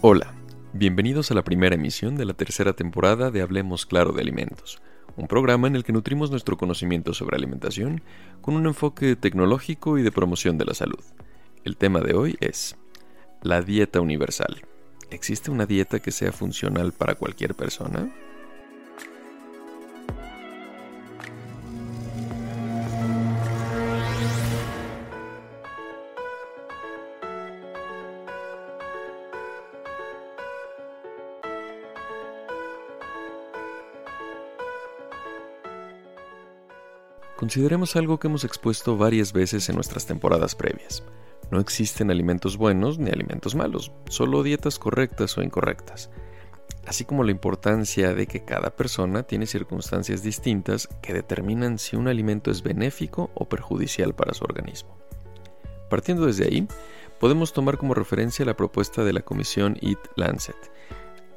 Hola, bienvenidos a la primera emisión de la tercera temporada de Hablemos Claro de Alimentos, un programa en el que nutrimos nuestro conocimiento sobre alimentación con un enfoque tecnológico y de promoción de la salud. El tema de hoy es la dieta universal. ¿Existe una dieta que sea funcional para cualquier persona? Consideremos algo que hemos expuesto varias veces en nuestras temporadas previas. No existen alimentos buenos ni alimentos malos, solo dietas correctas o incorrectas, así como la importancia de que cada persona tiene circunstancias distintas que determinan si un alimento es benéfico o perjudicial para su organismo. Partiendo desde ahí, podemos tomar como referencia la propuesta de la comisión Eat Lancet,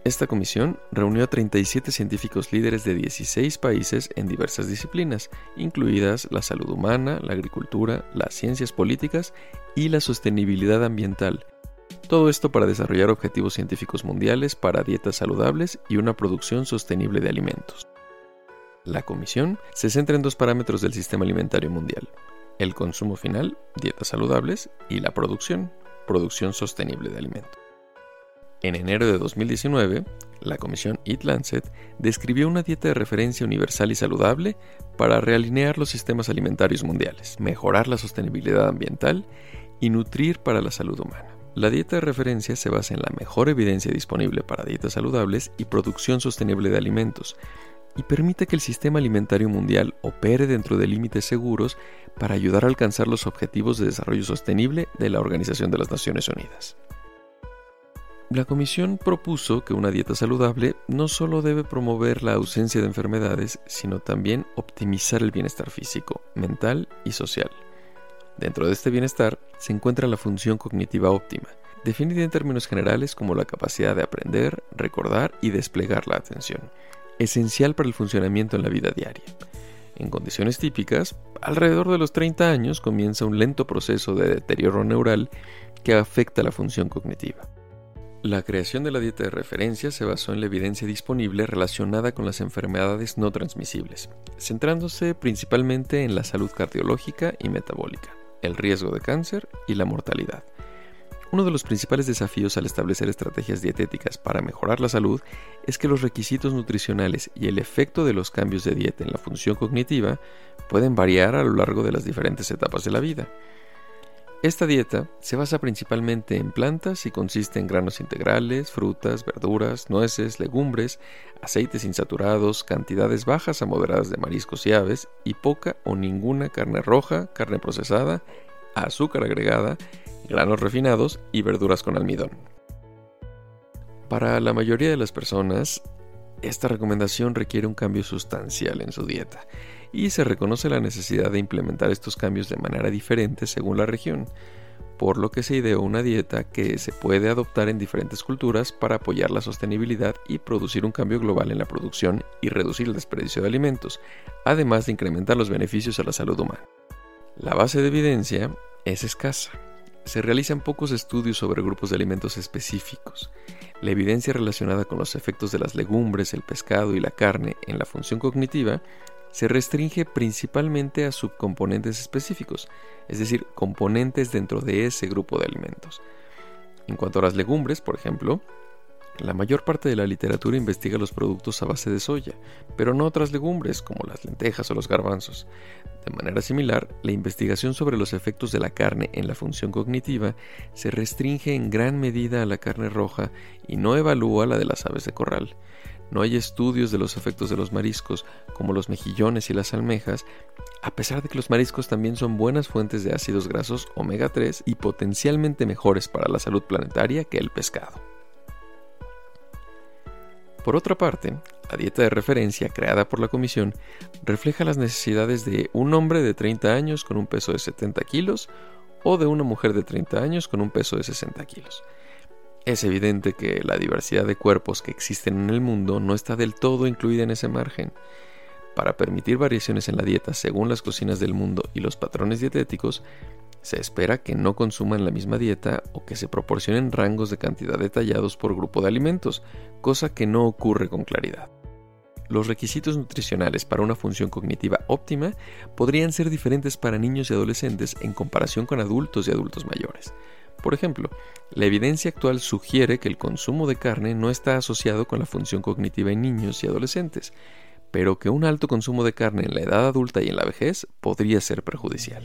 esta comisión reunió a 37 científicos líderes de 16 países en diversas disciplinas, incluidas la salud humana, la agricultura, las ciencias políticas y la sostenibilidad ambiental. Todo esto para desarrollar objetivos científicos mundiales para dietas saludables y una producción sostenible de alimentos. La comisión se centra en dos parámetros del sistema alimentario mundial, el consumo final, dietas saludables, y la producción, producción sostenible de alimentos. En enero de 2019, la comisión Eat Lancet describió una dieta de referencia universal y saludable para realinear los sistemas alimentarios mundiales, mejorar la sostenibilidad ambiental y nutrir para la salud humana. La dieta de referencia se basa en la mejor evidencia disponible para dietas saludables y producción sostenible de alimentos, y permite que el sistema alimentario mundial opere dentro de límites seguros para ayudar a alcanzar los objetivos de desarrollo sostenible de la Organización de las Naciones Unidas. La comisión propuso que una dieta saludable no solo debe promover la ausencia de enfermedades, sino también optimizar el bienestar físico, mental y social. Dentro de este bienestar se encuentra la función cognitiva óptima, definida en términos generales como la capacidad de aprender, recordar y desplegar la atención, esencial para el funcionamiento en la vida diaria. En condiciones típicas, alrededor de los 30 años comienza un lento proceso de deterioro neural que afecta la función cognitiva. La creación de la dieta de referencia se basó en la evidencia disponible relacionada con las enfermedades no transmisibles, centrándose principalmente en la salud cardiológica y metabólica, el riesgo de cáncer y la mortalidad. Uno de los principales desafíos al establecer estrategias dietéticas para mejorar la salud es que los requisitos nutricionales y el efecto de los cambios de dieta en la función cognitiva pueden variar a lo largo de las diferentes etapas de la vida. Esta dieta se basa principalmente en plantas y consiste en granos integrales, frutas, verduras, nueces, legumbres, aceites insaturados, cantidades bajas a moderadas de mariscos y aves y poca o ninguna carne roja, carne procesada, azúcar agregada, granos refinados y verduras con almidón. Para la mayoría de las personas, esta recomendación requiere un cambio sustancial en su dieta y se reconoce la necesidad de implementar estos cambios de manera diferente según la región, por lo que se ideó una dieta que se puede adoptar en diferentes culturas para apoyar la sostenibilidad y producir un cambio global en la producción y reducir el desperdicio de alimentos, además de incrementar los beneficios a la salud humana. La base de evidencia es escasa. Se realizan pocos estudios sobre grupos de alimentos específicos. La evidencia relacionada con los efectos de las legumbres, el pescado y la carne en la función cognitiva se restringe principalmente a subcomponentes específicos, es decir, componentes dentro de ese grupo de alimentos. En cuanto a las legumbres, por ejemplo, la mayor parte de la literatura investiga los productos a base de soya, pero no otras legumbres como las lentejas o los garbanzos. De manera similar, la investigación sobre los efectos de la carne en la función cognitiva se restringe en gran medida a la carne roja y no evalúa la de las aves de corral. No hay estudios de los efectos de los mariscos, como los mejillones y las almejas, a pesar de que los mariscos también son buenas fuentes de ácidos grasos omega 3 y potencialmente mejores para la salud planetaria que el pescado. Por otra parte, la dieta de referencia creada por la Comisión refleja las necesidades de un hombre de 30 años con un peso de 70 kilos o de una mujer de 30 años con un peso de 60 kilos. Es evidente que la diversidad de cuerpos que existen en el mundo no está del todo incluida en ese margen. Para permitir variaciones en la dieta según las cocinas del mundo y los patrones dietéticos, Se espera que no consuman la misma dieta o que se proporcionen rangos de cantidad detallados por grupo de alimentos, cosa que no ocurre con claridad. Los requisitos nutricionales para una función cognitiva óptima podrían ser diferentes para niños y adolescentes en comparación con adultos y adultos mayores. Por ejemplo, la evidencia actual sugiere que el consumo de carne no está asociado con la función cognitiva en niños y adolescentes, pero que un alto consumo de carne en la edad adulta y en la vejez podría ser perjudicial.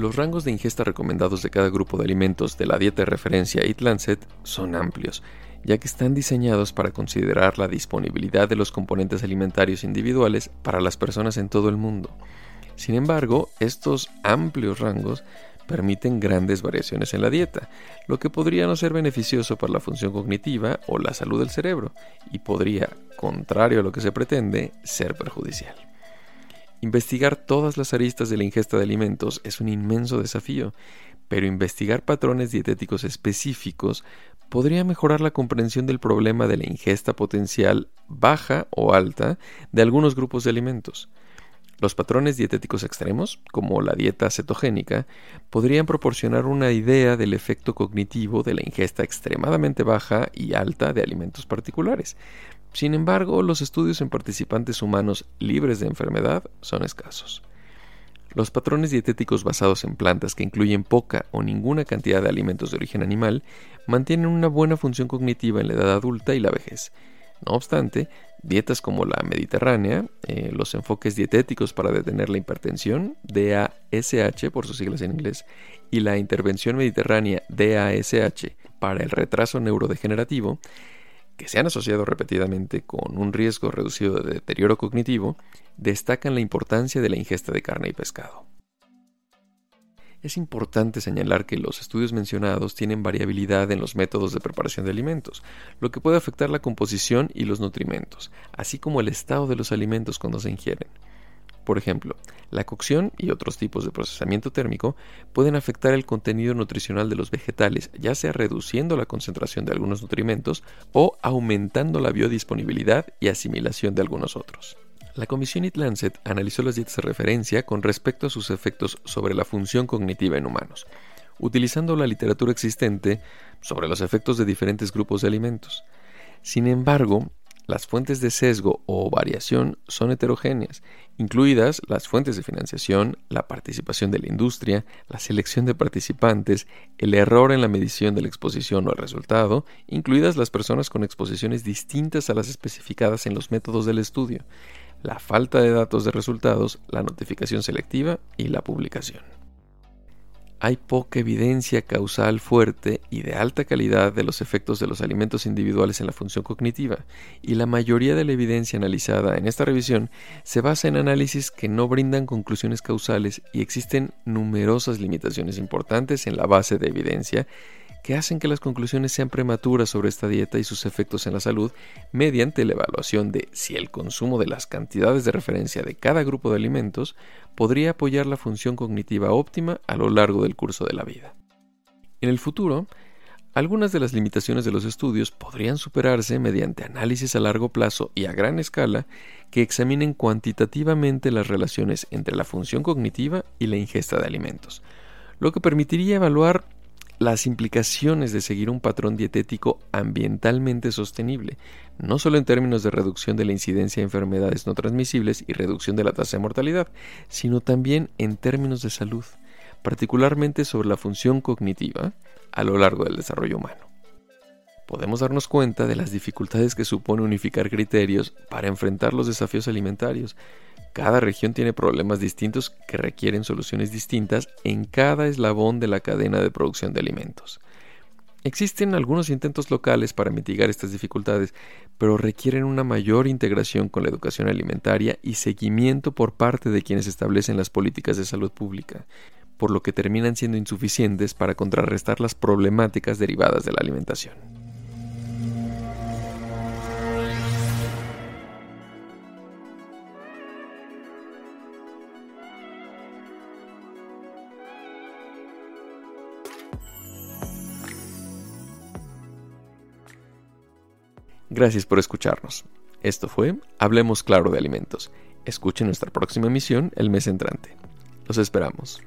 Los rangos de ingesta recomendados de cada grupo de alimentos de la dieta de referencia Eat Lancet son amplios, ya que están diseñados para considerar la disponibilidad de los componentes alimentarios individuales para las personas en todo el mundo. Sin embargo, estos amplios rangos permiten grandes variaciones en la dieta, lo que podría no ser beneficioso para la función cognitiva o la salud del cerebro, y podría, contrario a lo que se pretende, ser perjudicial. Investigar todas las aristas de la ingesta de alimentos es un inmenso desafío, pero investigar patrones dietéticos específicos podría mejorar la comprensión del problema de la ingesta potencial baja o alta de algunos grupos de alimentos. Los patrones dietéticos extremos, como la dieta cetogénica, podrían proporcionar una idea del efecto cognitivo de la ingesta extremadamente baja y alta de alimentos particulares, sin embargo, los estudios en participantes humanos libres de enfermedad son escasos. Los patrones dietéticos basados en plantas que incluyen poca o ninguna cantidad de alimentos de origen animal mantienen una buena función cognitiva en la edad adulta y la vejez. No obstante, dietas como la mediterránea, eh, los enfoques dietéticos para detener la hipertensión, DASH por sus siglas en inglés, y la intervención mediterránea DASH para el retraso neurodegenerativo, que se han asociado repetidamente con un riesgo reducido de deterioro cognitivo, destacan la importancia de la ingesta de carne y pescado. Es importante señalar que los estudios mencionados tienen variabilidad en los métodos de preparación de alimentos, lo que puede afectar la composición y los nutrimentos, así como el estado de los alimentos cuando se ingieren. Por ejemplo, la cocción y otros tipos de procesamiento térmico pueden afectar el contenido nutricional de los vegetales, ya sea reduciendo la concentración de algunos nutrimentos o aumentando la biodisponibilidad y asimilación de algunos otros. La Comisión It Lancet analizó las dietas de referencia con respecto a sus efectos sobre la función cognitiva en humanos, utilizando la literatura existente sobre los efectos de diferentes grupos de alimentos. Sin embargo, las fuentes de sesgo o variación son heterogéneas, incluidas las fuentes de financiación, la participación de la industria, la selección de participantes, el error en la medición de la exposición o el resultado, incluidas las personas con exposiciones distintas a las especificadas en los métodos del estudio, la falta de datos de resultados, la notificación selectiva y la publicación hay poca evidencia causal fuerte y de alta calidad de los efectos de los alimentos individuales en la función cognitiva, y la mayoría de la evidencia analizada en esta revisión se basa en análisis que no brindan conclusiones causales y existen numerosas limitaciones importantes en la base de evidencia que hacen que las conclusiones sean prematuras sobre esta dieta y sus efectos en la salud mediante la evaluación de si el consumo de las cantidades de referencia de cada grupo de alimentos podría apoyar la función cognitiva óptima a lo largo del curso de la vida. En el futuro, algunas de las limitaciones de los estudios podrían superarse mediante análisis a largo plazo y a gran escala que examinen cuantitativamente las relaciones entre la función cognitiva y la ingesta de alimentos, lo que permitiría evaluar las implicaciones de seguir un patrón dietético ambientalmente sostenible, no solo en términos de reducción de la incidencia de enfermedades no transmisibles y reducción de la tasa de mortalidad, sino también en términos de salud, particularmente sobre la función cognitiva a lo largo del desarrollo humano. Podemos darnos cuenta de las dificultades que supone unificar criterios para enfrentar los desafíos alimentarios, cada región tiene problemas distintos que requieren soluciones distintas en cada eslabón de la cadena de producción de alimentos. Existen algunos intentos locales para mitigar estas dificultades, pero requieren una mayor integración con la educación alimentaria y seguimiento por parte de quienes establecen las políticas de salud pública, por lo que terminan siendo insuficientes para contrarrestar las problemáticas derivadas de la alimentación. Gracias por escucharnos. Esto fue Hablemos Claro de Alimentos. Escuchen nuestra próxima emisión el mes entrante. Los esperamos.